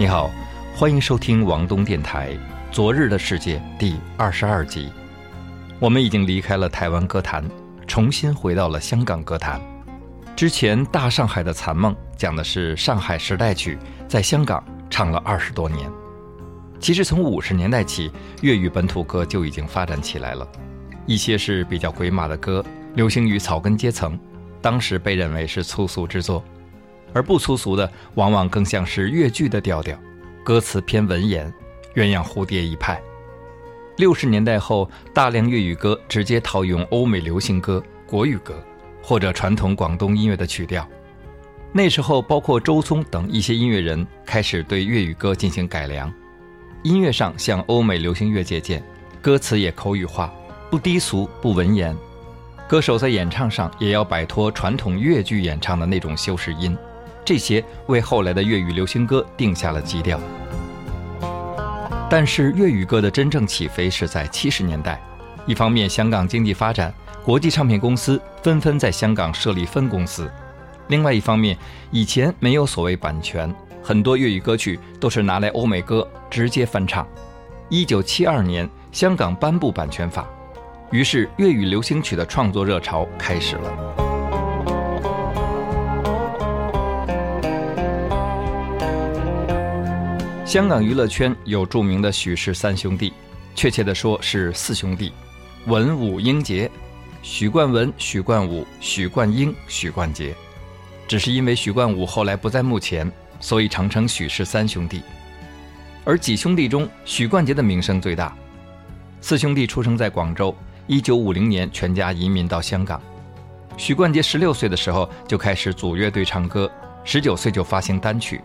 你好，欢迎收听王东电台《昨日的世界》第二十二集。我们已经离开了台湾歌坛，重新回到了香港歌坛。之前《大上海的残梦》讲的是上海时代曲在香港唱了二十多年。其实从五十年代起，粤语本土歌就已经发展起来了，一些是比较鬼马的歌，流行于草根阶层，当时被认为是粗俗之作。而不粗俗的，往往更像是粤剧的调调，歌词偏文言，鸳鸯蝴蝶一派。六十年代后，大量粤语歌直接套用欧美流行歌、国语歌，或者传统广东音乐的曲调。那时候，包括周聪等一些音乐人开始对粤语歌进行改良，音乐上向欧美流行乐借鉴，歌词也口语化，不低俗不文言。歌手在演唱上也要摆脱传统粤剧演唱的那种修饰音。这些为后来的粤语流行歌定下了基调。但是粤语歌的真正起飞是在七十年代，一方面香港经济发展，国际唱片公司纷纷在香港设立分公司；另外一方面，以前没有所谓版权，很多粤语歌曲都是拿来欧美歌直接翻唱。一九七二年，香港颁布版权法，于是粤语流行曲的创作热潮开始了。香港娱乐圈有著名的许氏三兄弟，确切的说是四兄弟：文、武、英、杰。许冠文、许冠武、许冠英、许冠杰。只是因为许冠武后来不在幕前，所以常称许氏三兄弟。而几兄弟中，许冠杰的名声最大。四兄弟出生在广州，一九五零年全家移民到香港。许冠杰十六岁的时候就开始组乐队唱歌，十九岁就发行单曲。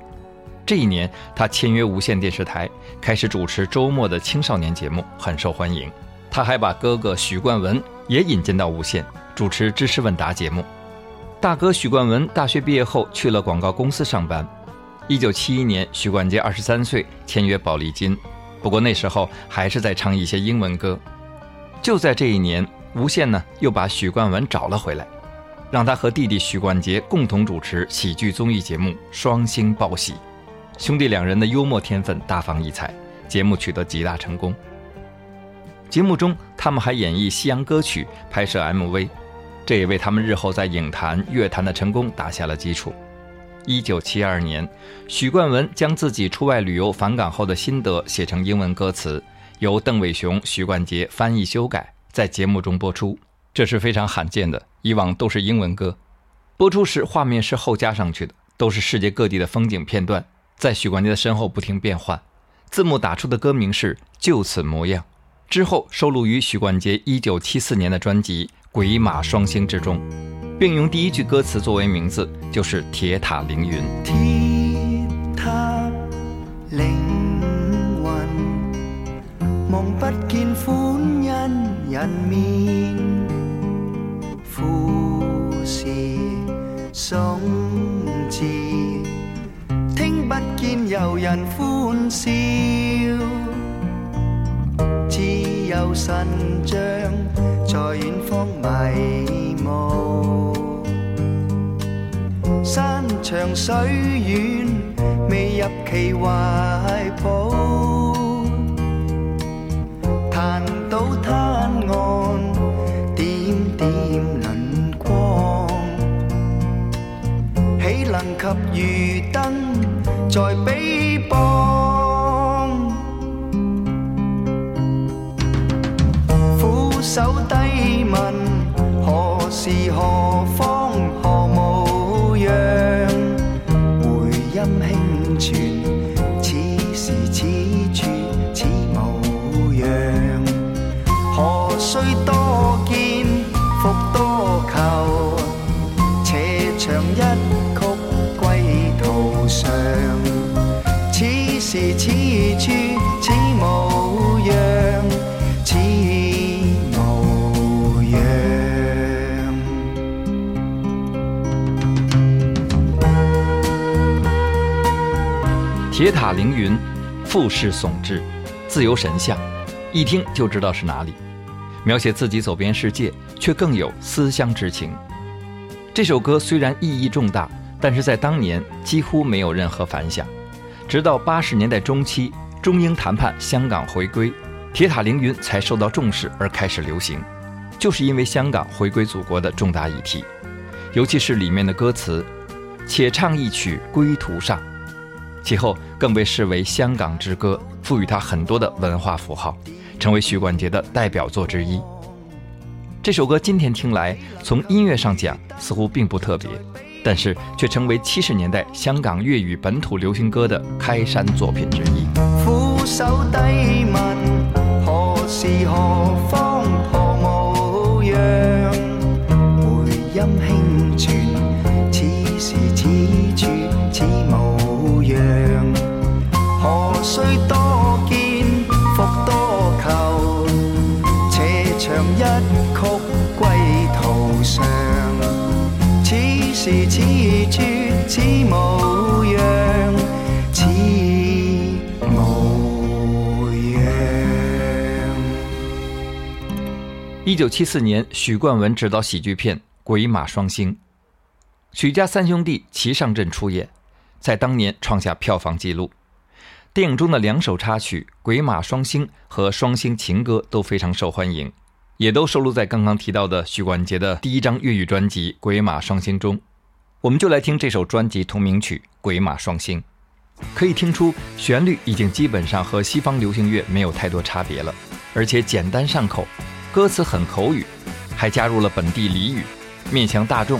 这一年，他签约无线电视台，开始主持周末的青少年节目，很受欢迎。他还把哥哥许冠文也引进到无线，主持知识问答节目。大哥许冠文大学毕业后去了广告公司上班。一九七一年，许冠杰二十三岁，签约宝丽金，不过那时候还是在唱一些英文歌。就在这一年，无线呢又把许冠文找了回来，让他和弟弟许冠杰共同主持喜剧综艺节目《双星报喜》。兄弟两人的幽默天分大放异彩，节目取得极大成功。节目中，他们还演绎西洋歌曲，拍摄 MV，这也为他们日后在影坛、乐坛的成功打下了基础。一九七二年，许冠文将自己出外旅游返港后的心得写成英文歌词，由邓伟雄、许冠杰翻译修改，在节目中播出。这是非常罕见的，以往都是英文歌。播出时画面是后加上去的，都是世界各地的风景片段。在许冠杰的身后不停变换，字幕打出的歌名是《就此模样》，之后收录于许冠杰1974年的专辑《鬼马双星》之中，并用第一句歌词作为名字，就是《铁塔凌云》。不见欢人面，送。有人欢笑，只有神像在远方迷雾。山长水远，未入其怀抱。滩到滩岸，点点磷光，岂能及渔灯？在比波。铁塔凌云，富士耸峙，自由神像，一听就知道是哪里。描写自己走遍世界，却更有思乡之情。这首歌虽然意义重大，但是在当年几乎没有任何反响。直到八十年代中期，中英谈判，香港回归，《铁塔凌云》才受到重视而开始流行。就是因为香港回归祖国的重大议题，尤其是里面的歌词“且唱一曲归途上”，其后。更被视为《香港之歌》，赋予它很多的文化符号，成为许冠杰的代表作之一。这首歌今天听来，从音乐上讲似乎并不特别，但是却成为七十年代香港粤语本土流行歌的开山作品之一。多多求，一九七四年，许冠文执导喜剧片《鬼马双星》，许家三兄弟齐上阵出演，在当年创下票房纪录。电影中的两首插曲《鬼马双星》和《双星情歌》都非常受欢迎，也都收录在刚刚提到的许冠杰的第一张粤语专辑《鬼马双星》中。我们就来听这首专辑同名曲《鬼马双星》。可以听出，旋律已经基本上和西方流行乐没有太多差别了，而且简单上口，歌词很口语，还加入了本地俚语，面向大众。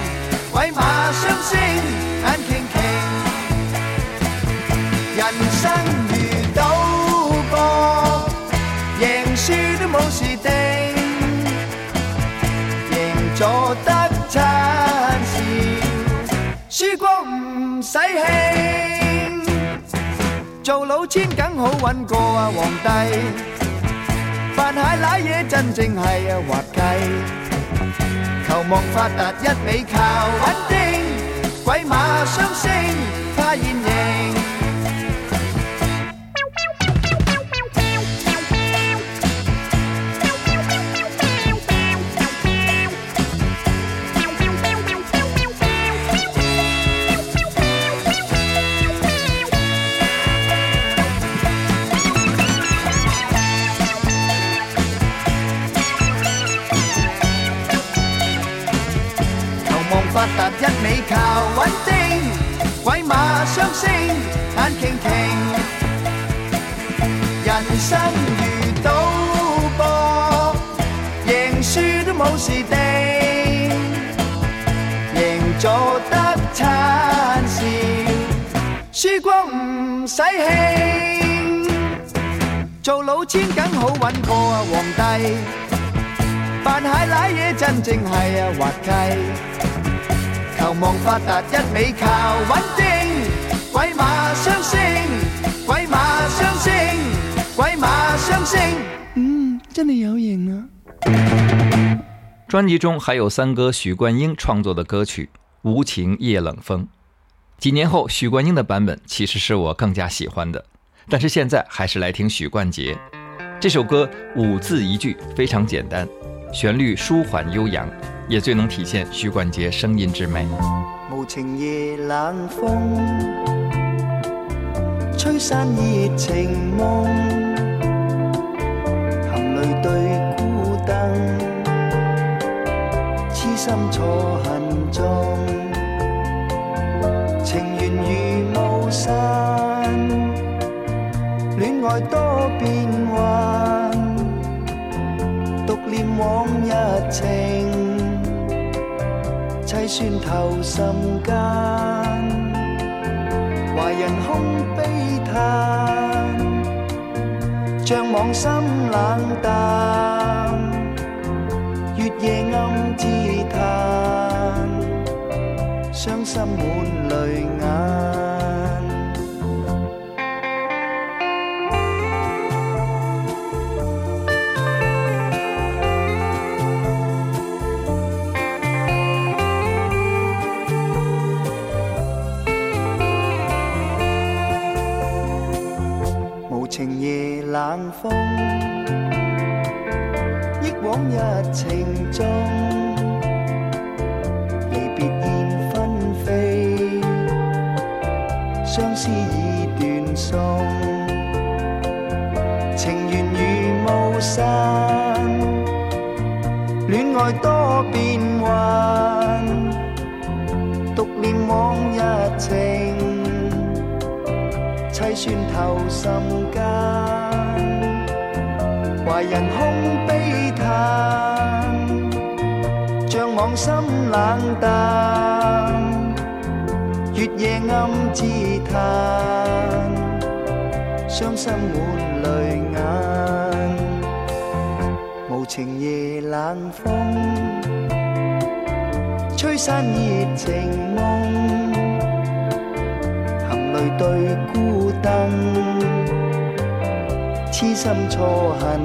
鬼马相星眼惊奇，人生如赌博，赢输都冇事定，赢咗得撑笑，输光唔使气，做老千梗好搵过啊皇帝，扮蟹奶嘢真正系啊滑稽。求望发达一味靠稳定，鬼马相星，发现。王八达一味靠稳定，鬼马双星眼倾倾。人生如赌博，赢输都冇事定。赢咗得惨笑，输光唔使庆。做老千梗好玩过皇帝，扮蟹奶嘢真正系滑稽。一味定。鬼鬼鬼相相相嗯，真的有影啊！专辑中还有三哥许冠英创作的歌曲《无情夜冷风》，几年后许冠英的版本其实是我更加喜欢的，但是现在还是来听许冠杰。这首歌五字一句，非常简单，旋律舒缓悠扬。也最能体现许冠杰声音之美。无情夜冷风，吹散热情梦，含泪对孤灯，痴心错恨中，情缘如雾散，恋爱多变幻，独念往日情。酸透心间，怀人空悲叹，怅惘心冷淡，月夜暗自叹，伤心满。风忆往日情重，离别燕纷飞，相思已断送。情缘如雾散，恋爱多变幻，独念往日情，凄酸透心。离人空悲叹，怅往心冷淡，月夜暗自叹，伤心满泪眼。无情夜冷风，吹散热情梦，含泪对孤灯。心错恨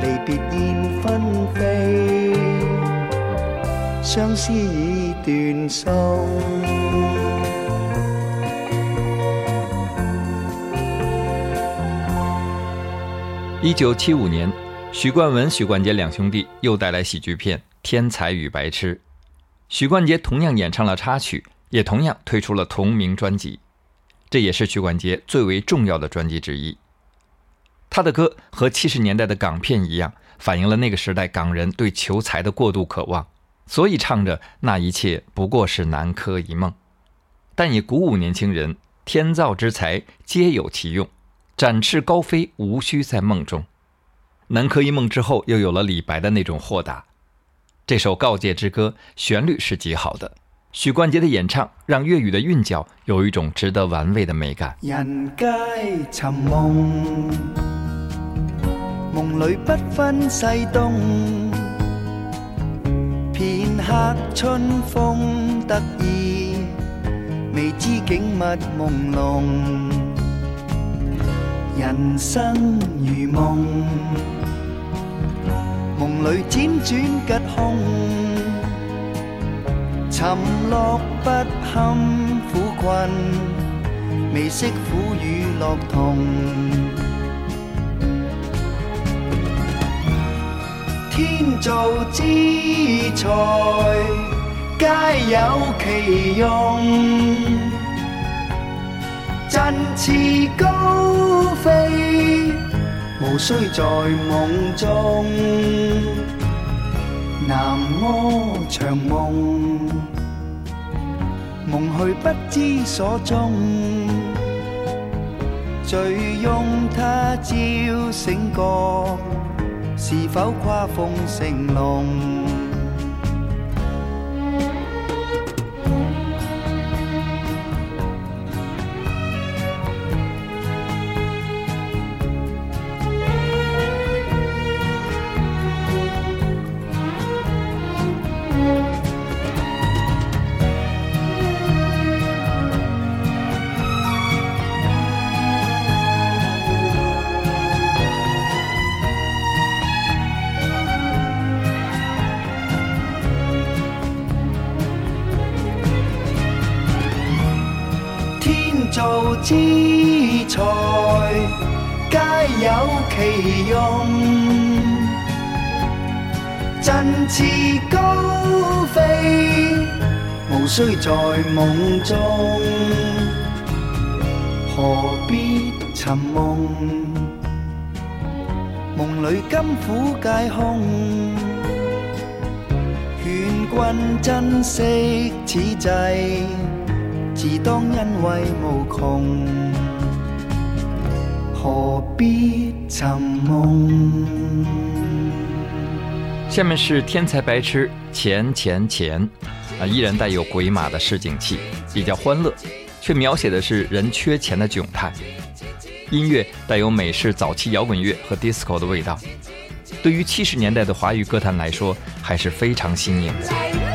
离别飞，相思已断送。一九七五年，许冠文、许冠杰两兄弟又带来喜剧片《天才与白痴》，许冠杰同样演唱了插曲，也同样推出了同名专辑。这也是许冠杰最为重要的专辑之一。他的歌和七十年代的港片一样，反映了那个时代港人对求财的过度渴望，所以唱着那一切不过是南柯一梦。但也鼓舞年轻人，天造之才皆有其用，展翅高飞无需在梦中。南柯一梦之后，又有了李白的那种豁达。这首告诫之歌，旋律是极好的。许冠杰的演唱让粤语的韵脚有一种值得玩味的美感。人皆寻梦，梦里不分西东。片刻春风得意，未知景物朦胧。人生如梦，梦里辗转吉凶。沉落不堪苦困，未识苦与乐同。天造之才，皆有其用。振翅高飞，毋须在梦中。南柯长梦，梦去不知所踪。醉拥他朝醒觉，是否跨风成龙？之才皆有其用，振翅高飞，毋须在梦中。何必寻梦？梦里甘苦皆空。劝君珍惜此际。只当因为无穷，何必梦？下面是天才白痴钱钱钱啊，依然带有鬼马的市井气，比较欢乐，却描写的是人缺钱的窘态。音乐带有美式早期摇滚乐和 disco 的味道，对于七十年代的华语歌坛来说，还是非常新颖。的。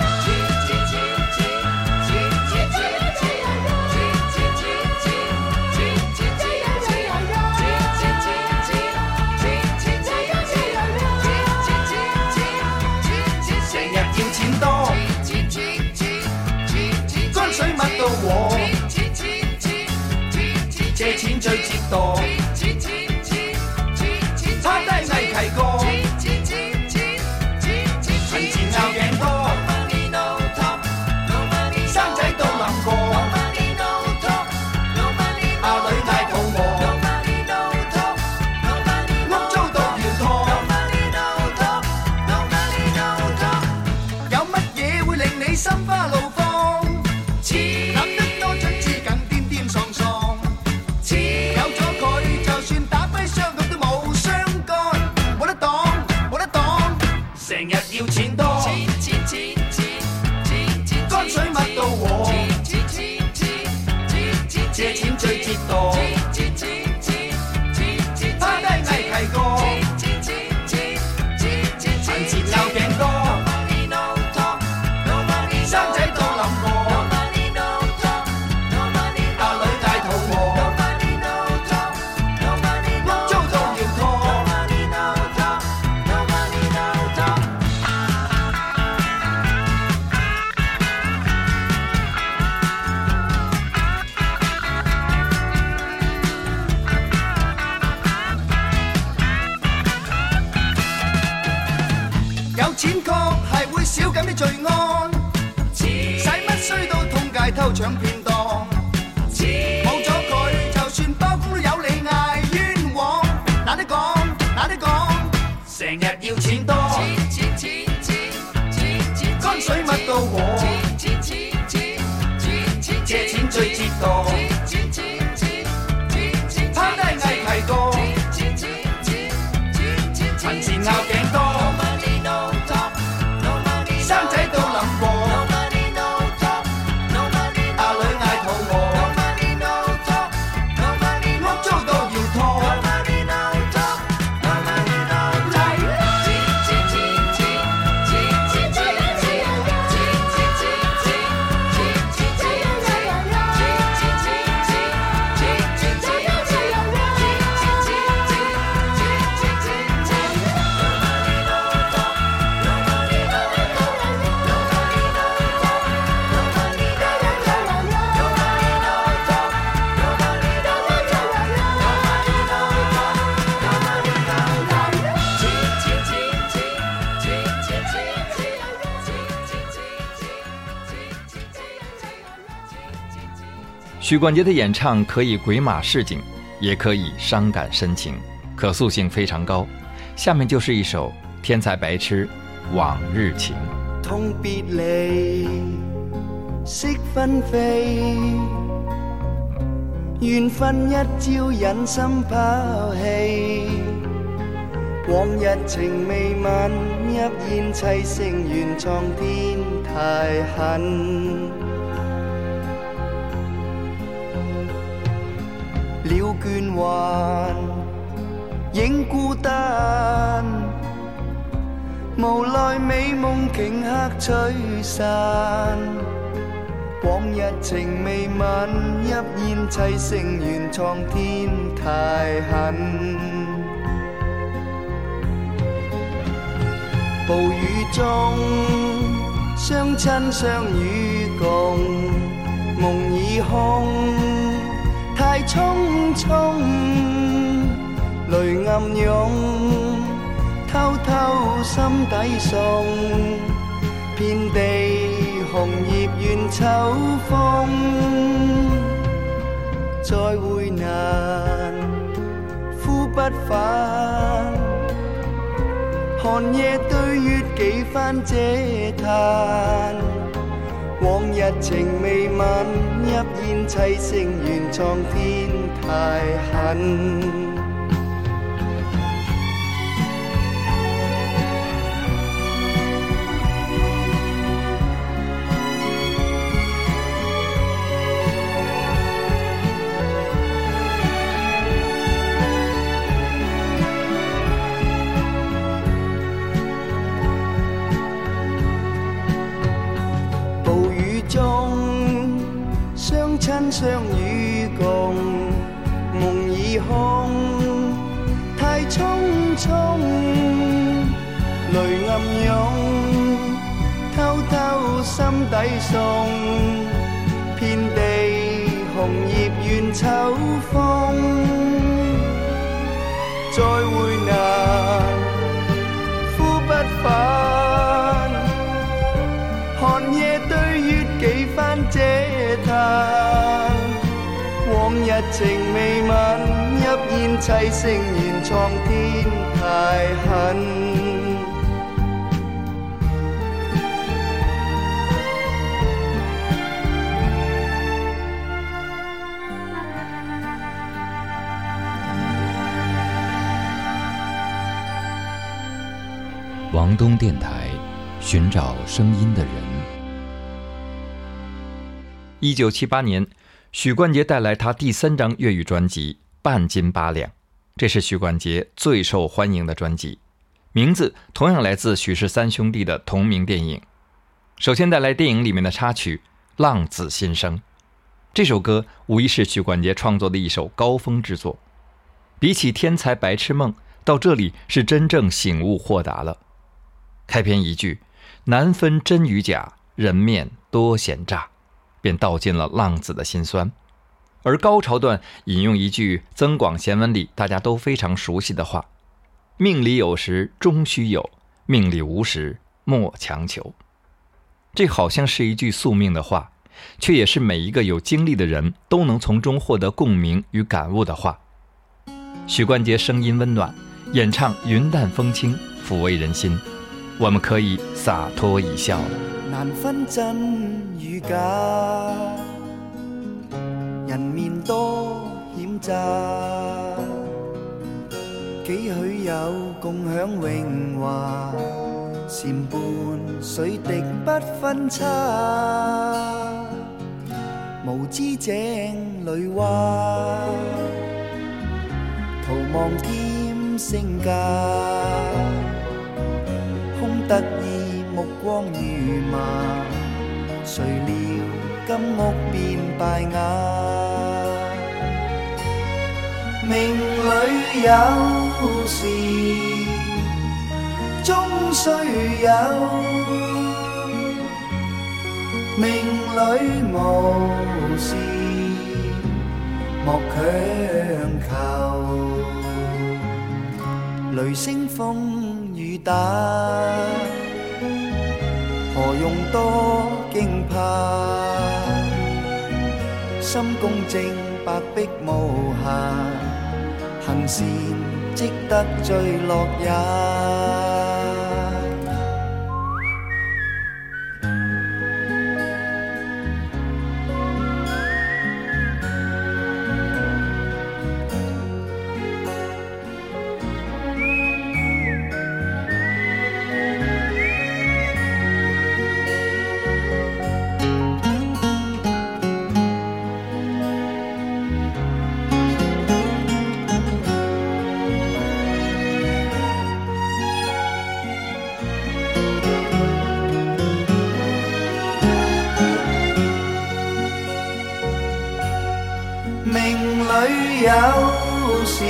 许冠杰的演唱可以鬼马市井，也可以伤感深情，可塑性非常高。下面就是一首《天才白痴》，《往日情》。痛别离，色分飞，缘分一朝忍心抛弃。往日情未泯，一烟砌成原创天太狠。无奈美梦顷刻吹散，往日情未泯，泣咽砌声原创天太狠。暴雨中，相亲相与共，梦已空，太匆匆。泪暗涌，偷偷心底送。遍地红叶怨秋风，再会难，呼不返。寒夜对月几番嗟叹，往日情未泯，泣咽凄声怨苍天太狠。心底送，遍地红叶怨秋风。再会难，呼不返，寒夜对月几番嗟叹。往日情未泯，泣咽凄声怨苍天太狠。房东电台，寻找声音的人。一九七八年，许冠杰带来他第三张粤语专辑《半斤八两》，这是许冠杰最受欢迎的专辑，名字同样来自许氏三兄弟的同名电影。首先带来电影里面的插曲《浪子心声》，这首歌无疑是许冠杰创作的一首高峰之作。比起天才白痴梦，到这里是真正醒悟豁达了。开篇一句“难分真与假，人面多险诈”，便道尽了浪子的心酸。而高潮段引用一句《增广贤文》里大家都非常熟悉的话：“命里有时终须有，命里无时莫强求。”这好像是一句宿命的话，却也是每一个有经历的人都能从中获得共鸣与感悟的话。许冠杰声音温暖，演唱云淡风轻，抚慰人心。我们可以洒脱一笑了。难分真与假，人面多险诈，几许有共享荣华，禅伴水滴不分差，无知井里蛙，徒望添性价。得意目光如麻，谁料金屋变败瓦。命里有事终须有，命里无事莫强求。雷声风。打，何用多惊怕？心公正，白璧无瑕，行善积德最乐也。有時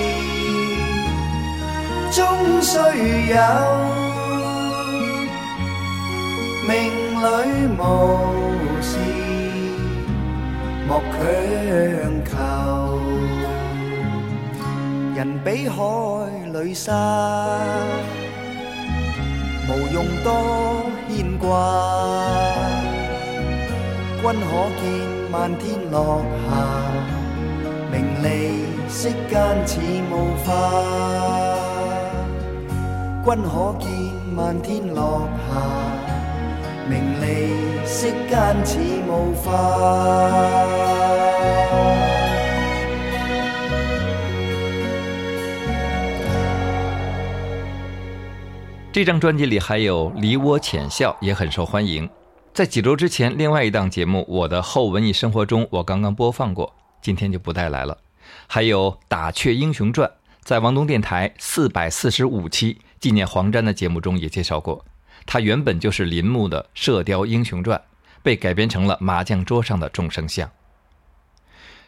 終須有，命裏無事莫強求。人比海里沙，無用多牽掛。君可見漫天落霞？名利世间似雾化，君可见漫天落霞。名利世间似雾化。这张专辑里还有《梨涡浅笑》，也很受欢迎。在几周之前，另外一档节目《我的后文艺生活》中，我刚刚播放过。今天就不带来了。还有《打雀英雄传》在王东电台四百四十五期纪念黄沾的节目中也介绍过，它原本就是林木的《射雕英雄传》，被改编成了麻将桌上的众生相。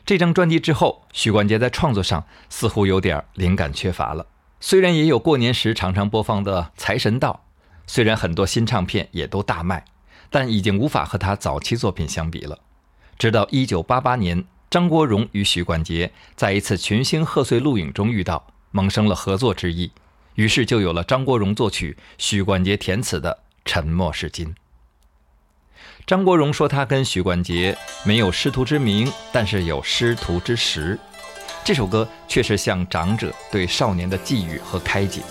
这张专辑之后，许冠杰在创作上似乎有点灵感缺乏了。虽然也有过年时常常播放的《财神到》，虽然很多新唱片也都大卖，但已经无法和他早期作品相比了。直到一九八八年。张国荣与许冠杰在一次群星贺岁录影中遇到，萌生了合作之意，于是就有了张国荣作曲、许冠杰填词的《沉默是金》。张国荣说他跟许冠杰没有师徒之名，但是有师徒之实。这首歌却是向长者对少年的寄语和开解，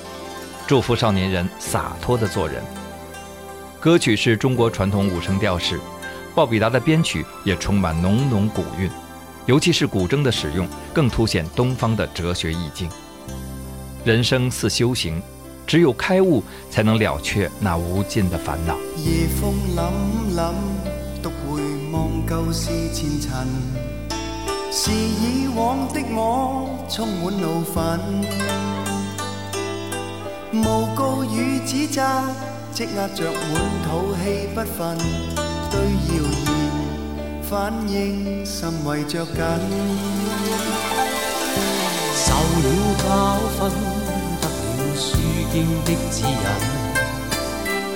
祝福少年人洒脱的做人。歌曲是中国传统五声调式，鲍比达的编曲也充满浓浓古韵。尤其是古筝的使用，更凸显东方的哲学意境。人生似修行，只有开悟，才能了却那无尽的烦恼。夜风凛凛，独回望旧事前尘，是以往的我充满怒愤。诬告与指责，积压着满肚气不忿，对谣。反應甚為著緊，受了教訓，得了書經的指引，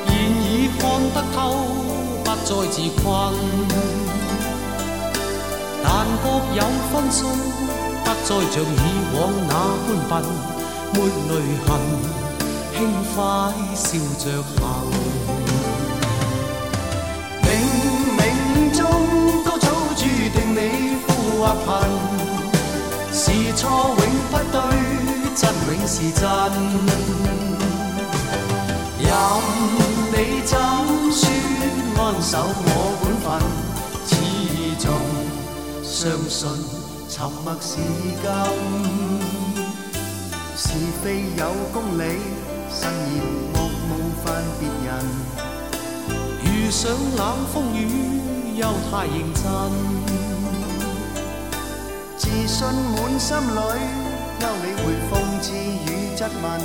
現已看得透，不再自困。但各有分数，不再像以往那般笨，沒淚痕，輕快笑着行。恨是错，永不对，真永是真。任你怎说，安守我本分，始终相信沉默是金。是非有公理，慎言莫冒犯别人。遇上冷风雨，又太认真。自信满心里，休理会讽刺与质问，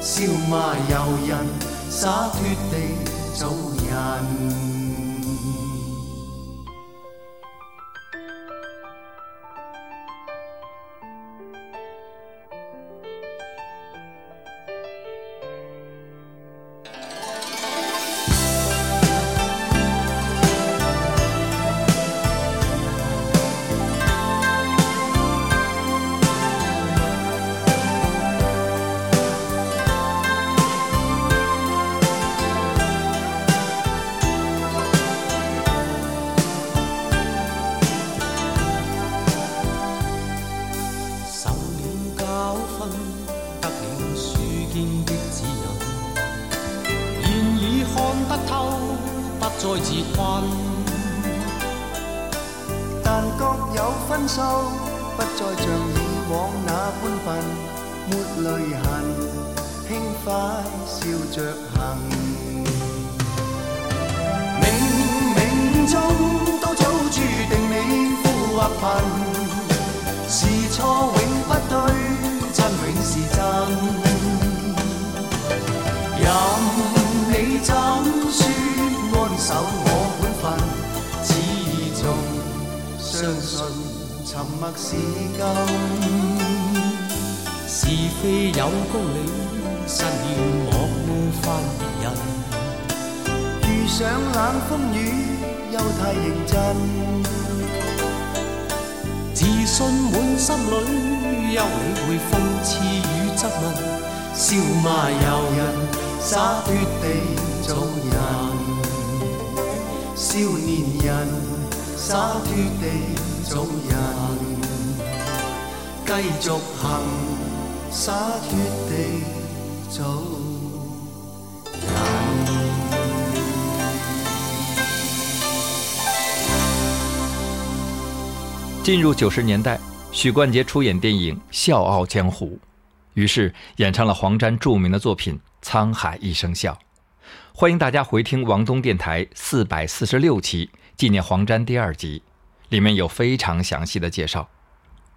笑骂由人，洒脱地做人。信沉默是金，是非有公理，誓言莫冒犯别人。遇上冷风雨又太认真，自信满心里，休理会讽刺与质问。笑骂由人，洒脱地做人。少年人，洒脱地。人，继续洒走。进入九十年代，许冠杰出演电影《笑傲江湖》，于是演唱了黄沾著名的作品《沧海一声笑》。欢迎大家回听王东电台四百四十六期纪念黄沾第二集。里面有非常详细的介绍。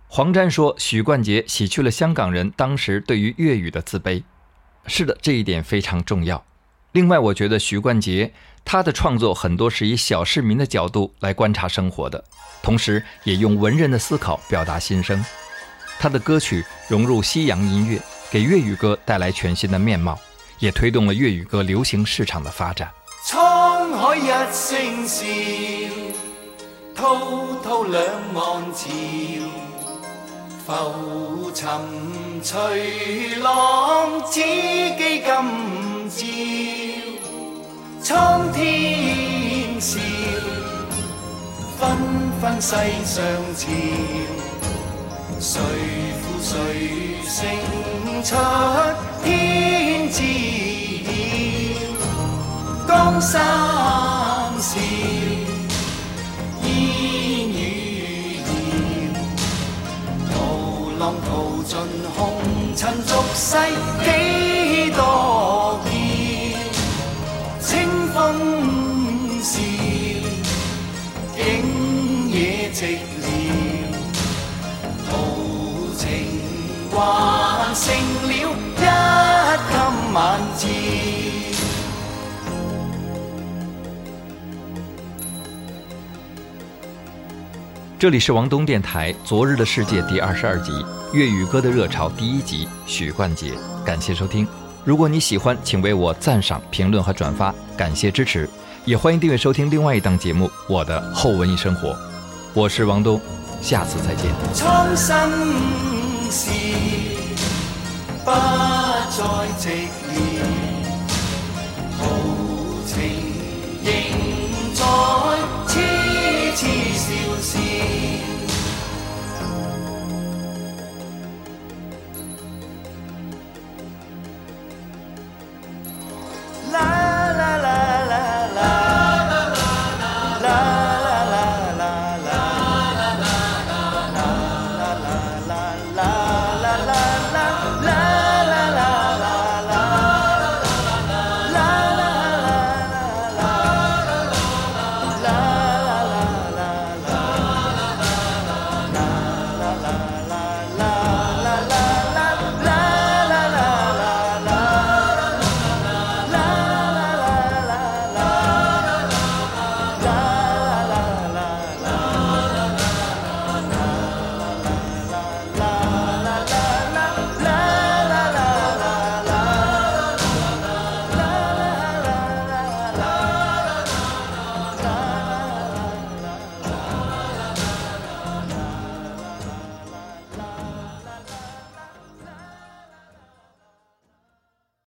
黄沾说：“许冠杰洗去了香港人当时对于粤语的自卑，是的，这一点非常重要。另外，我觉得许冠杰他的创作很多是以小市民的角度来观察生活的，同时也用文人的思考表达心声。他的歌曲融入西洋音乐，给粤语歌带来全新的面貌，也推动了粤语歌流行市场的发展。”沧海一声滔滔两岸潮，浮沉随浪只记今朝。苍天笑，纷纷世上潮，谁负谁胜出天晓？江山笑。烟雨浪淘尽红尘俗世几多。这里是王东电台《昨日的世界》第二十二集，《粤语歌的热潮》第一集，许冠杰。感谢收听，如果你喜欢，请为我赞赏、评论和转发，感谢支持，也欢迎订阅收听另外一档节目《我的后文艺生活》。我是王东，下次再见。不再 tears they will see.